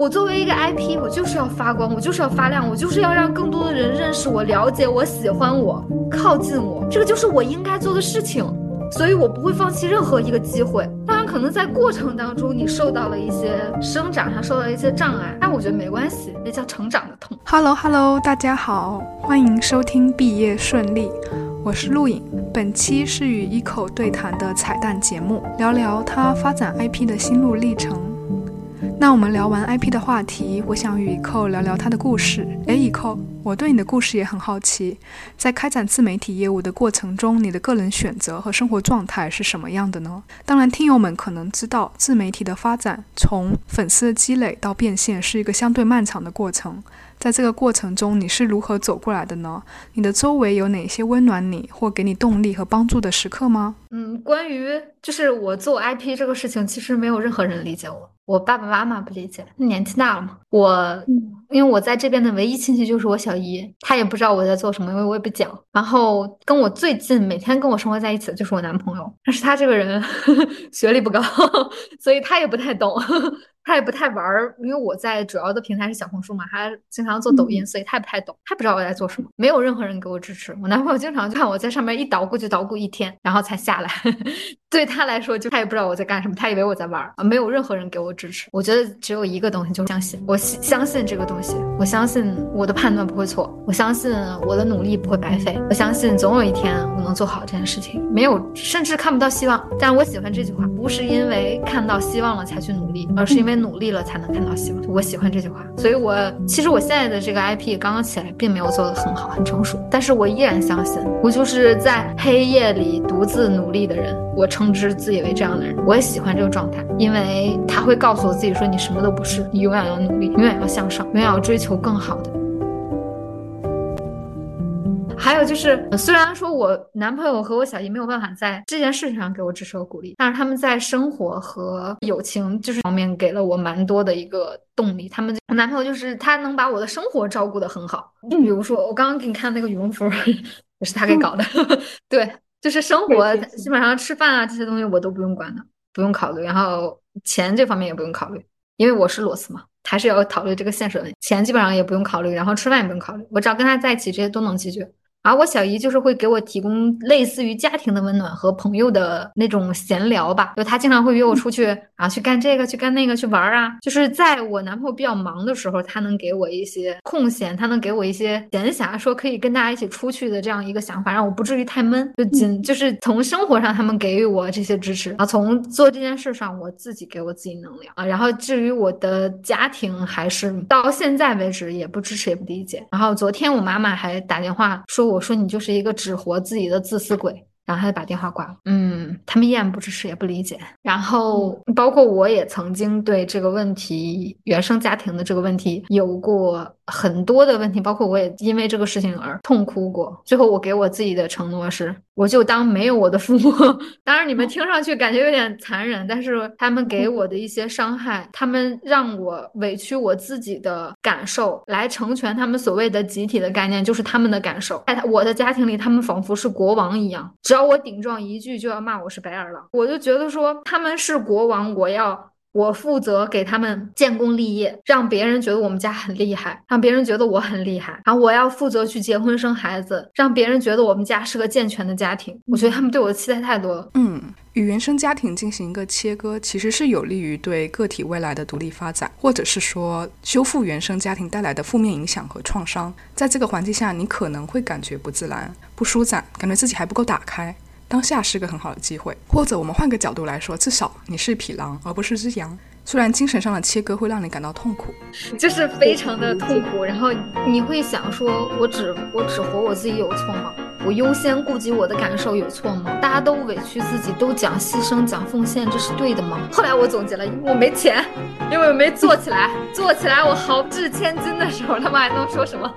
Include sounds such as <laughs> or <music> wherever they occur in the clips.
我作为一个 IP，我就是要发光，我就是要发亮，我就是要让更多的人认识我、了解我、喜欢我、靠近我，这个就是我应该做的事情。所以我不会放弃任何一个机会。当然，可能在过程当中你受到了一些生长上受到一些障碍，但我觉得没关系，那叫成长的痛。Hello Hello，大家好，欢迎收听毕业顺利，我是陆颖。本期是与一口对谈的彩蛋节目，聊聊他发展 IP 的心路历程。那我们聊完 IP 的话题，我想与以扣聊聊他的故事。哎，以扣，我对你的故事也很好奇，在开展自媒体业务的过程中，你的个人选择和生活状态是什么样的呢？当然，听友们可能知道，自媒体的发展从粉丝的积累到变现是一个相对漫长的过程。在这个过程中，你是如何走过来的呢？你的周围有哪些温暖你或给你动力和帮助的时刻吗？嗯，关于就是我做 IP 这个事情，其实没有任何人理解我。我爸爸妈妈不理解，年纪大了嘛。我因为我在这边的唯一亲戚就是我小姨，她也不知道我在做什么，因为我也不讲。然后跟我最近每天跟我生活在一起的就是我男朋友，但是他这个人 <laughs> 学历不高，<laughs> 所以他也不太懂。<laughs> 他也不太玩儿，因为我在主要的平台是小红书嘛，他经常做抖音，所以他也不太懂，他不知道我在做什么。没有任何人给我支持，我男朋友经常看我在上面一捣鼓就捣鼓一天，然后才下来。对他来说，就他也不知道我在干什么，他以为我在玩儿啊。没有任何人给我支持。我觉得只有一个东西，就是相信。我相信这个东西，我相信我的判断不会错，我相信我的努力不会白费，我相信总有一天我能做好这件事情。没有，甚至看不到希望，但我喜欢这句话，不是因为看到希望了才去努力，而是因为。努力了才能看到希望，我喜欢这句话，所以我其实我现在的这个 IP 刚刚起来，并没有做得很好，很成熟，但是我依然相信，我就是在黑夜里独自努力的人，我称之自以为这样的人，我也喜欢这个状态，因为他会告诉我自己说，你什么都不是，你永远要努力，永远要向上，永远要追求更好的。还有就是，虽然说我男朋友和我小姨没有办法在这件事情上给我支持和鼓励，但是他们在生活和友情就是方面给了我蛮多的一个动力。他们我男朋友就是他能把我的生活照顾得很好。就比如说我刚刚给你看那个羽绒服，也是他给搞的。<laughs> 对，就是生活基本上吃饭啊这些东西我都不用管的，不用考虑。然后钱这方面也不用考虑，因为我是裸辞嘛，还是要考虑这个现实问题。钱基本上也不用考虑，然后吃饭也不用考虑，我只要跟他在一起，这些都能解决。而我小姨就是会给我提供类似于家庭的温暖和朋友的那种闲聊吧，就她经常会约我出去啊，去干这个，去干那个，去玩啊。就是在我男朋友比较忙的时候，他能给我一些空闲，他能给我一些闲暇，说可以跟大家一起出去的这样一个想法，让我不至于太闷。就仅就是从生活上他们给予我这些支持，啊，从做这件事上我自己给我自己能量啊。然后至于我的家庭，还是到现在为止也不支持也不理解。然后昨天我妈妈还打电话说。我说你就是一个只活自己的自私鬼，然后他就把电话挂了。嗯，他们依然不支持也不理解。然后包括我也曾经对这个问题，原生家庭的这个问题有过。很多的问题，包括我也因为这个事情而痛哭过。最后，我给我自己的承诺是，我就当没有我的父母。<laughs> 当然，你们听上去感觉有点残忍，但是他们给我的一些伤害，他们让我委屈我自己的感受，来成全他们所谓的集体的概念，就是他们的感受。在我的家庭里，他们仿佛是国王一样，只要我顶撞一句，就要骂我是白眼狼。我就觉得说他们是国王，我要。我负责给他们建功立业，让别人觉得我们家很厉害，让别人觉得我很厉害。然后我要负责去结婚生孩子，让别人觉得我们家是个健全的家庭。我觉得他们对我的期待太多了。嗯，与原生家庭进行一个切割，其实是有利于对个体未来的独立发展，或者是说修复原生家庭带来的负面影响和创伤。在这个环境下，你可能会感觉不自然、不舒展，感觉自己还不够打开。当下是个很好的机会，或者我们换个角度来说，至少你是匹狼，而不是只羊。虽然精神上的切割会让你感到痛苦，就是非常的痛苦。然后你会想说，我只我只活我自己有错吗？我优先顾及我的感受有错吗？大家都委屈自己，都讲牺牲、讲奉献，这是对的吗？后来我总结了，我没钱，因为我没做起来。做起来我豪掷千金的时候，他们还能说什么？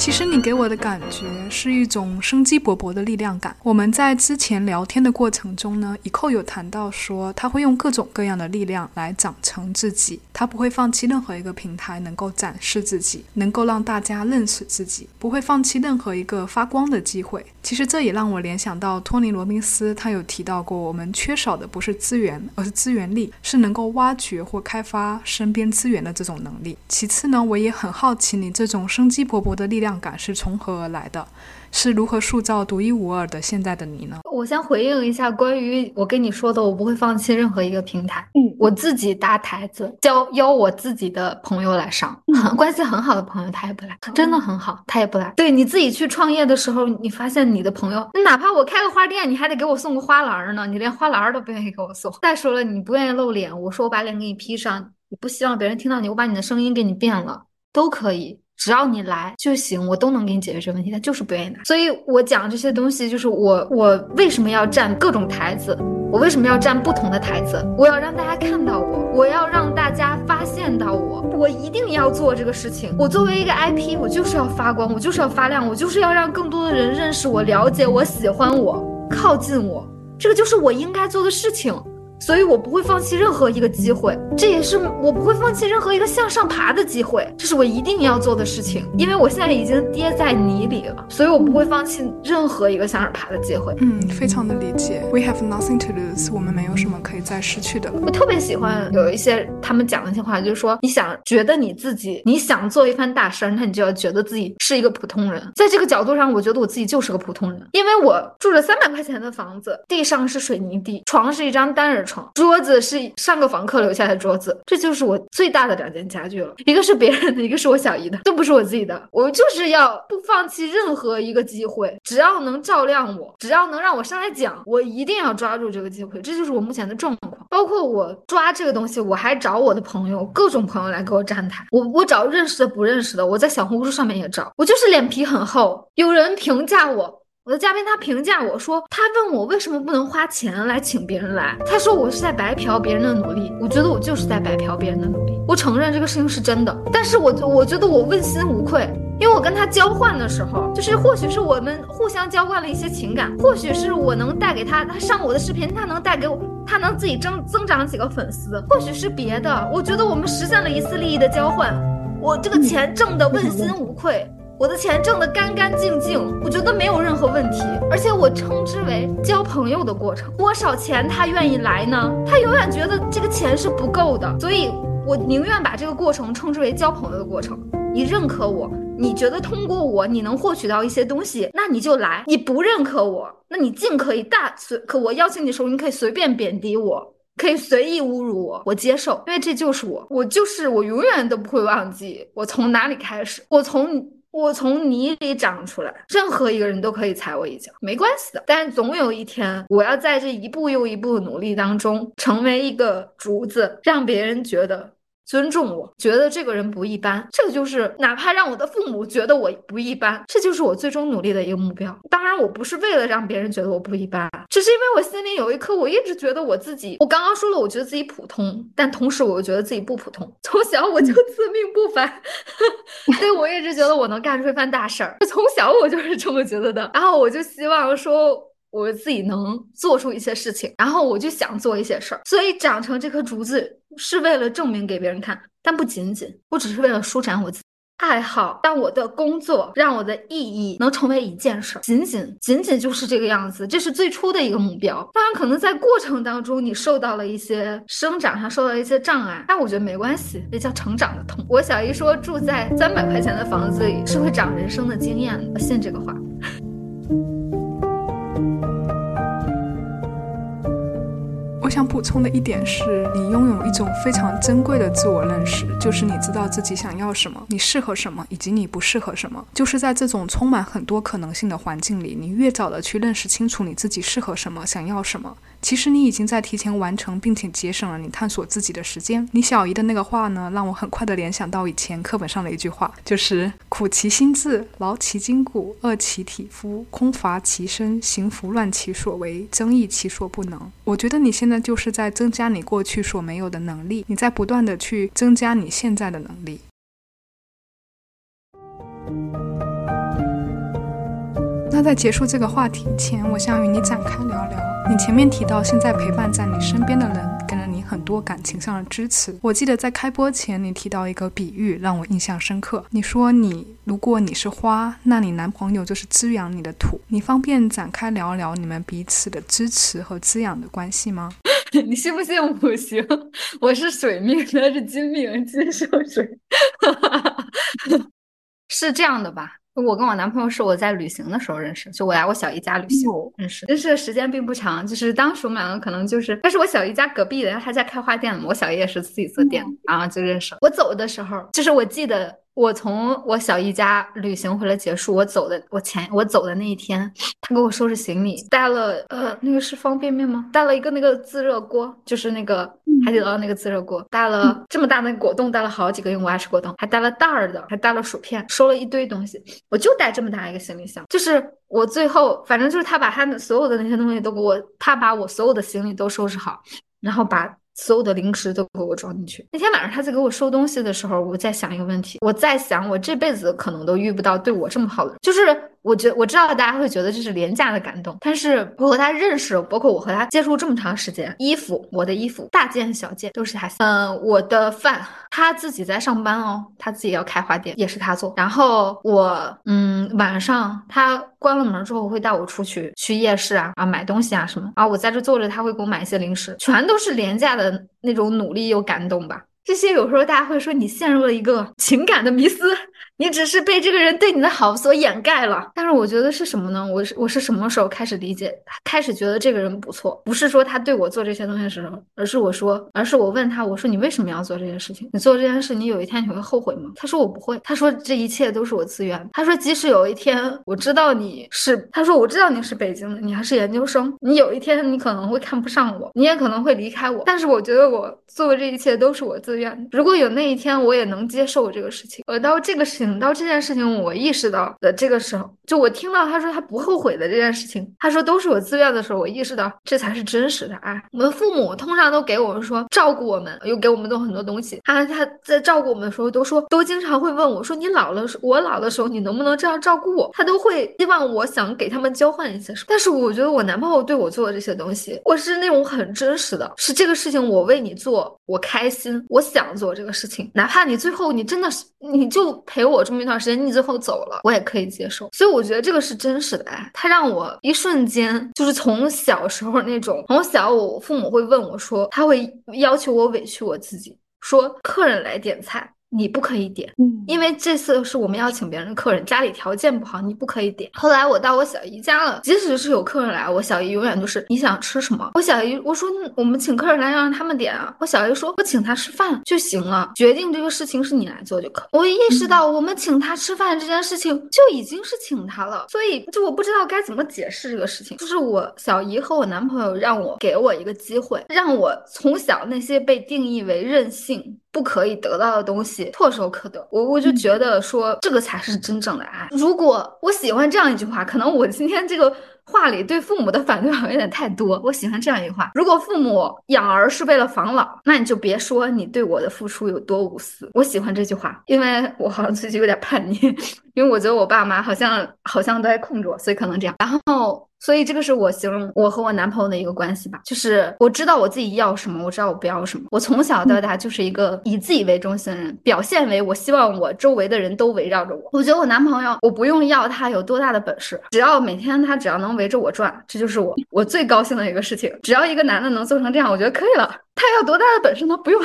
其实你给我的感觉是一种生机勃勃的力量感。我们在之前聊天的过程中呢，以扣有谈到说他会用各种各样的力量来长成自己，他不会放弃任何一个平台能够展示自己，能够让大家认识自己，不会放弃任何一个发光的机会。其实这也让我联想到托尼·罗宾斯，他有提到过，我们缺少的不是资源，而是资源力，是能够挖掘或开发身边资源的这种能力。其次呢，我也很好奇你这种生机勃勃的力量。感是从何而来的？是如何塑造独一无二的现在的你呢？我先回应一下关于我跟你说的，我不会放弃任何一个平台。嗯，我自己搭台子，邀邀我自己的朋友来上，很 <laughs> 关系很好的朋友他也不来，真的很好，他也不来。对你自己去创业的时候，你发现你的朋友，哪怕我开个花店，你还得给我送个花篮呢，你连花篮都不愿意给我送。再说了，你不愿意露脸，我说我把脸给你披上，你不希望别人听到你，我把你的声音给你变了，都可以。只要你来就行，我都能给你解决这个问题。他就是不愿意来，所以我讲这些东西，就是我我为什么要站各种台子，我为什么要站不同的台子，我要让大家看到我，我要让大家发现到我，我一定要做这个事情。我作为一个 IP，我就是要发光，我就是要发亮，我就是要让更多的人认识我、了解我、喜欢我、靠近我，这个就是我应该做的事情。所以我不会放弃任何一个机会，这也是我不会放弃任何一个向上爬的机会，这是我一定要做的事情。因为我现在已经跌在泥里了，所以我不会放弃任何一个向上爬的机会。嗯，非常的理解。We have nothing to lose，我们没有什么可以再失去的了。我特别喜欢有一些他们讲的一些话，就是说你想觉得你自己你想做一番大事儿，那你就要觉得自己是一个普通人。在这个角度上，我觉得我自己就是个普通人，因为我住着三百块钱的房子，地上是水泥地，床是一张单人。桌子是上个房客留下的桌子，这就是我最大的两件家具了。一个是别人的，一个是我小姨的，都不是我自己的。我就是要不放弃任何一个机会，只要能照亮我，只要能让我上来讲，我一定要抓住这个机会。这就是我目前的状况。包括我抓这个东西，我还找我的朋友，各种朋友来给我站台。我我找认识的不认识的，我在小红书上面也找。我就是脸皮很厚。有人评价我。我的嘉宾他评价我说，他问我为什么不能花钱来请别人来，他说我是在白嫖别人的努力。我觉得我就是在白嫖别人的努力，我承认这个事情是真的，但是我我觉得我问心无愧，因为我跟他交换的时候，就是或许是我们互相交换了一些情感，或许是我能带给他，他上我的视频，他能带给我，他能自己增增长几个粉丝，或许是别的，我觉得我们实现了一次利益的交换，我这个钱挣的问心无愧。我的钱挣得干干净净，我觉得没有任何问题，而且我称之为交朋友的过程。多少钱他愿意来呢？他永远觉得这个钱是不够的，所以我宁愿把这个过程称之为交朋友的过程。你认可我，你觉得通过我你能获取到一些东西，那你就来；你不认可我，那你尽可以大随可我邀请你的时候，你可以随便贬低我，可以随意侮辱我，我接受，因为这就是我，我就是我，永远都不会忘记我从哪里开始，我从。我从泥里长出来，任何一个人都可以踩我一脚，没关系的。但总有一天，我要在这一步又一步努力当中，成为一个竹子，让别人觉得。尊重我，觉得这个人不一般，这个就是哪怕让我的父母觉得我不一般，这就是我最终努力的一个目标。当然，我不是为了让别人觉得我不一般，只是因为我心里有一颗，我一直觉得我自己，我刚刚说了，我觉得自己普通，但同时我又觉得自己不普通。从小我就自命不凡，<laughs> 所以我一直觉得我能干出一番大事儿。从小我就是这么觉得的，然后我就希望说。我自己能做出一些事情，然后我就想做一些事儿，所以长成这颗竹子是为了证明给别人看，但不仅仅，我只是为了舒展我自己爱好，让我的工作让我的意义能成为一件事儿，仅仅仅仅就是这个样子，这是最初的一个目标。当然，可能在过程当中你受到了一些生长上受到一些障碍，但我觉得没关系，这叫成长的痛。我小姨说住在三百块钱的房子里是会长人生的经验的，信这个话。我想补充的一点是，你拥有一种非常珍贵的自我认识，就是你知道自己想要什么，你适合什么，以及你不适合什么。就是在这种充满很多可能性的环境里，你越早的去认识清楚你自己适合什么，想要什么。其实你已经在提前完成，并且节省了你探索自己的时间。你小姨的那个话呢，让我很快的联想到以前课本上的一句话，就是“苦其心志，劳其筋骨，饿其体肤，空乏其身，行拂乱其所为，增益其所不能”。我觉得你现在就是在增加你过去所没有的能力，你在不断的去增加你现在的能力。那在结束这个话题前，我想与你展开聊聊。你前面提到，现在陪伴在你身边的人给了你很多感情上的支持。我记得在开播前，你提到一个比喻让我印象深刻。你说你如果你是花，那你男朋友就是滋养你的土。你方便展开聊聊你们彼此的支持和滋养的关系吗？<laughs> <laughs> 你信不信五行？我是水命，他是金命，金生水，<laughs> 是这样的吧？我跟我男朋友是我在旅行的时候认识，就我来我小姨家旅行认识，认识的时间并不长，就是当时我们两个可能就是，他是我小姨家隔壁的，他家开花店嘛，我小姨也是自己做店，然后就认识了。我走的时候，就是我记得。我从我小姨家旅行回来结束，我走的我前我走的那一天，他给我收拾行李，带了呃那个是方便面吗？带了一个那个自热锅，就是那个海底捞那个自热锅，带了这么大的果冻，带了好几个，因为我爱吃果冻，还带了袋儿的，还带了薯片，收了一堆东西，我就带这么大一个行李箱，就是我最后反正就是他把他的所有的那些东西都给我，他把我所有的行李都收拾好，然后把。所有的零食都给我装进去。那天晚上他在给我收东西的时候，我在想一个问题，我在想我这辈子可能都遇不到对我这么好的人，就是。我觉我知道大家会觉得这是廉价的感动，但是我和他认识，包括我和他接触这么长时间，衣服我的衣服大件小件都是他。嗯，我的饭他自己在上班哦，他自己要开花店也是他做。然后我嗯晚上他关了门之后会带我出去去夜市啊啊买东西啊什么啊我在这坐着他会给我买一些零食，全都是廉价的那种努力又感动吧。这些有时候大家会说你陷入了一个情感的迷思。你只是被这个人对你的好所掩盖了，但是我觉得是什么呢？我是我是什么时候开始理解，开始觉得这个人不错？不是说他对我做这些东西的时候，而是我说，而是我问他，我说你为什么要做这件事情？你做这件事，你有一天你会后悔吗？他说我不会。他说这一切都是我自愿。他说即使有一天我知道你是，他说我知道你是北京的，你还是研究生，你有一天你可能会看不上我，你也可能会离开我，但是我觉得我做的这一切都是我自愿的。如果有那一天，我也能接受这个事情。而到这个事情。等到这件事情我意识到的这个时候，就我听到他说他不后悔的这件事情，他说都是我自愿的时候，我意识到这才是真实的爱。我们父母通常都给我们说照顾我们，又给我们都很多东西。他他在照顾我们的时候，都说都经常会问我说你老了，我老的时候你能不能这样照顾我？他都会希望我想给他们交换一些什么。但是我觉得我男朋友对我做的这些东西，我是那种很真实的，是这个事情我为你做，我开心，我想做这个事情，哪怕你最后你真的是你就陪我。这么一段时间，你最后走了，我也可以接受。所以我觉得这个是真实的爱，它让我一瞬间就是从小时候那种，从小我父母会问我说，他会要求我委屈我自己，说客人来点菜。你不可以点，嗯，因为这次是我们要请别人的客人，家里条件不好，你不可以点。后来我到我小姨家了，即使是有客人来，我小姨永远都是你想吃什么。我小姨我说我们请客人来要让他们点啊，我小姨说我请他吃饭就行了，决定这个事情是你来做就可。我意识到我们请他吃饭这件事情就已经是请他了，所以就我不知道该怎么解释这个事情。就是我小姨和我男朋友让我给我一个机会，让我从小那些被定义为任性。不可以得到的东西唾手可得，我我就觉得说这个才是真正的爱。如果我喜欢这样一句话，可能我今天这个话里对父母的反对好像有点太多。<laughs> 我喜欢这样一句话：如果父母养儿是为了防老，那你就别说你对我的付出有多无私。我喜欢这句话，因为我好像最近有点叛逆，<laughs> 因为我觉得我爸妈好像好像都在控制我，所以可能这样。然后。所以这个是我形容我和我男朋友的一个关系吧，就是我知道我自己要什么，我知道我不要什么。我从小到大就是一个以自己为中心的人，表现为我希望我周围的人都围绕着我。我觉得我男朋友，我不用要他有多大的本事，只要每天他只要能围着我转，这就是我我最高兴的一个事情。只要一个男的能做成这样，我觉得可以了。他有多大的本事呢？<laughs> 不用，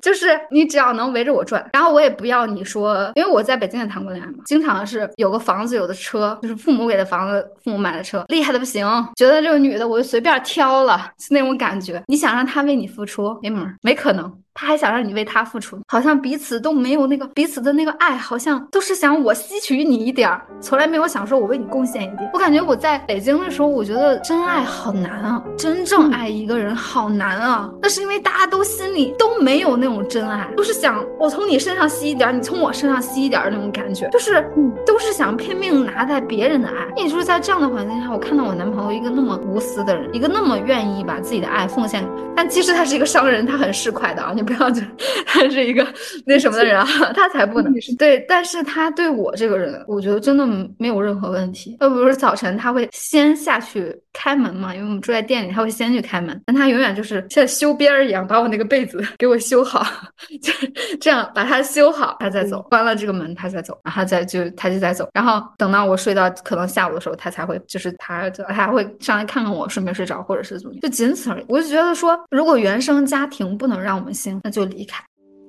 就是你只要能围着我转，然后我也不要你说，因为我在北京也谈过恋爱嘛，经常是有个房子，有的车，就是父母给的房子，父母买的车，厉害的不行，觉得这个女的我就随便挑了，是那种感觉。你想让他为你付出，没门，没可能。他还想让你为他付出，好像彼此都没有那个彼此的那个爱，好像都是想我吸取你一点儿，从来没有想说我为你贡献一点。我感觉我在北京的时候，我觉得真爱好难啊，真正爱一个人好难啊。那是因为大家都心里都没有那种真爱，都是想我从你身上吸一点，你从我身上吸一点那种感觉，就是都是想拼命拿在别人的爱。也就是在这样的环境下，我看到我男朋友一个那么无私的人，一个那么愿意把自己的爱奉献。但其实他是一个商人，他很市侩的啊，你不要觉得 <laughs> 他是一个那什么的人啊，<laughs> 他才不能对。但是他对我这个人，我觉得真的没有任何问题。要不是早晨他会先下去开门嘛，因为我们住在店里，他会先去开门。但他永远就是在修边儿一样，把我那个被子给我修好，就是这样把它修好，他再走。关了这个门，他再走，然后再就他就再走。然后等到我睡到可能下午的时候，他才会就是他就他还会上来看看我睡没睡着，或者是怎么，就仅此而已。我就觉得说，如果原生家庭不能让我们幸福，那就离开，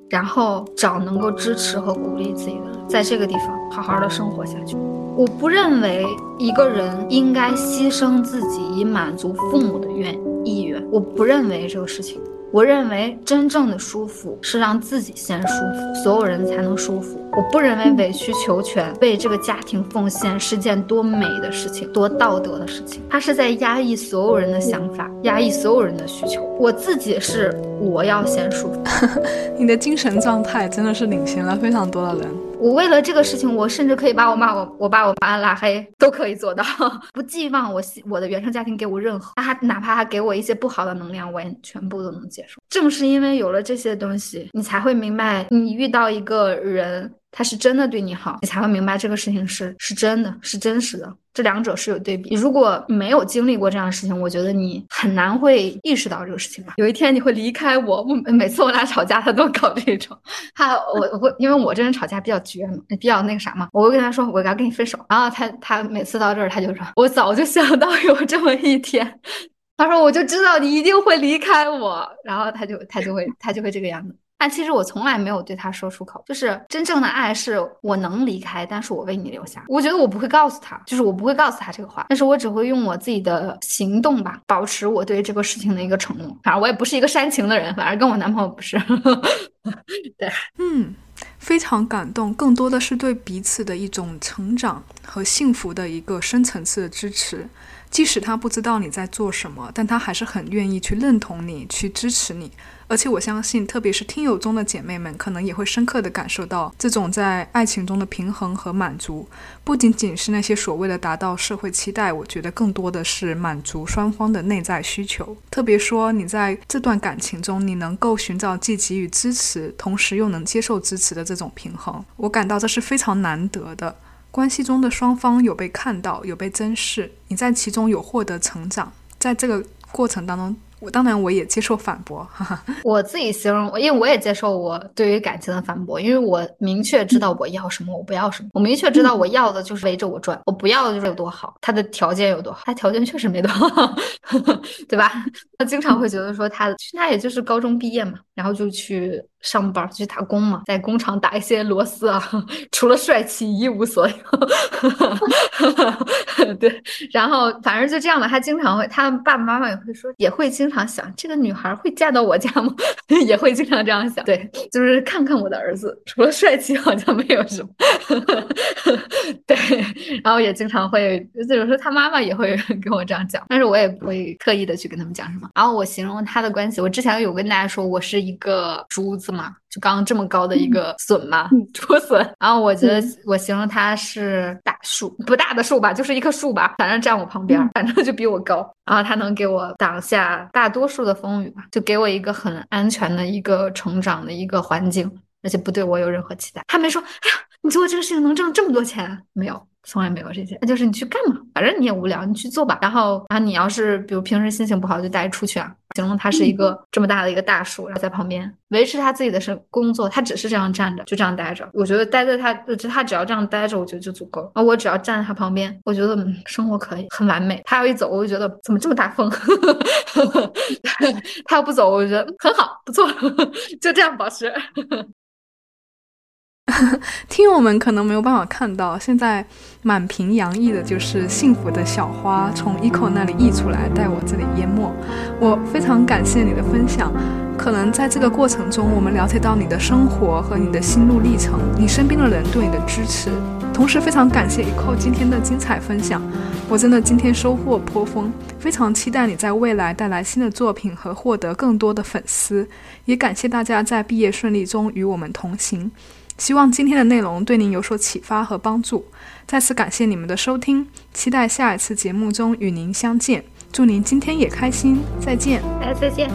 然后找能够支持和鼓励自己的人，在这个地方好好的生活下去。我不认为一个人应该牺牲自己以满足父母的愿意愿，我不认为这个事情。我认为真正的舒服是让自己先舒服，所有人才能舒服。我不认为委曲求全、为这个家庭奉献是件多美的事情、多道德的事情。他是在压抑所有人的想法，压抑所有人的需求。我自己是我要先舒服。<laughs> 你的精神状态真的是领先了非常多的人。我为了这个事情，我甚至可以把我妈我我爸我妈拉黑，都可以做到。<laughs> 不寄望我我的原生家庭给我任何，他哪怕他给我一些不好的能量，我也全部都能接受。正是因为有了这些东西，你才会明白，你遇到一个人。他是真的对你好，你才会明白这个事情是是真的，是真实的。这两者是有对比。如果没有经历过这样的事情，我觉得你很难会意识到这个事情吧。有一天你会离开我，我每次我俩吵架，他都搞这种。<laughs> 他我我会因为我这人吵架比较绝嘛，比较那个啥嘛，我会跟他说我要跟你分手。然后他他每次到这儿他就说，我早就想到有这么一天。<laughs> 他说我就知道你一定会离开我。然后他就他就会他就会这个样子。但其实我从来没有对他说出口，就是真正的爱是我能离开，但是我为你留下。我觉得我不会告诉他，就是我不会告诉他这个话，但是我只会用我自己的行动吧，保持我对这个事情的一个承诺。反正我也不是一个煽情的人，反正跟我男朋友不是。<laughs> 对，嗯，非常感动，更多的是对彼此的一种成长和幸福的一个深层次的支持。即使他不知道你在做什么，但他还是很愿意去认同你，去支持你。而且我相信，特别是听友中的姐妹们，可能也会深刻的感受到这种在爱情中的平衡和满足，不仅仅是那些所谓的达到社会期待，我觉得更多的是满足双方的内在需求。特别说你在这段感情中，你能够寻找既给予支持，同时又能接受支持的这种平衡，我感到这是非常难得的。关系中的双方有被看到，有被珍视，你在其中有获得成长，在这个过程当中。我当然我也接受反驳，哈哈。我自己形容，因为我也接受我对于感情的反驳，因为我明确知道我要什么，我不要什么。我明确知道我要的就是围着我转，我不要的就是有多好，他的条件有多好，他条件确实没多好，对吧？他经常会觉得说他他也就是高中毕业嘛，然后就去。上班去打工嘛，在工厂打一些螺丝啊，<laughs> 除了帅气一无所有。<laughs> 对，然后反正就这样吧。他经常会，他爸爸妈妈也会说，也会经常想，这个女孩会嫁到我家吗？<laughs> 也会经常这样想。对，就是看看我的儿子，除了帅气好像没有什么。对，然后也经常会，有时候他妈妈也会跟我这样讲，但是我也不会刻意的去跟他们讲什么。然后我形容他的关系，我之前有跟大家说，我是一个珠子。嘛，就刚刚这么高的一个笋嘛，竹笋。然后我觉得我形容它是大树，不大的树吧，就是一棵树吧，反正站我旁边，反正就比我高。然后它能给我挡下大多数的风雨吧，就给我一个很安全的一个成长的一个环境，而且不对我有任何期待。他没说，哎呀，你做这个事情能挣这么多钱？没有。从来没有这些，那就是你去干嘛，反正你也无聊，你去做吧。然后啊，你要是比如平时心情不好，就带出去啊。形容他是一个这么大的一个大树，然后在旁边维持他自己的生工作，他只是这样站着，就这样待着。我觉得待在他，就他只要这样待着，我觉得就足够了。啊，我只要站在他旁边，我觉得生活可以很完美。他要一走，我就觉得怎么这么大风？<laughs> 他要不走，我就觉得很好，不错，<laughs> 就这样保持。<laughs> 听友们可能没有办法看到，现在满屏洋溢的就是幸福的小花从 eco 那里溢出来，带我这里淹没。我非常感谢你的分享。可能在这个过程中，我们了解到你的生活和你的心路历程，你身边的人对你的支持。同时，非常感谢 eco 今天的精彩分享。我真的今天收获颇丰，非常期待你在未来带来新的作品和获得更多的粉丝。也感谢大家在毕业顺利中与我们同行。希望今天的内容对您有所启发和帮助。再次感谢你们的收听，期待下一次节目中与您相见。祝您今天也开心，再见！哎，再见。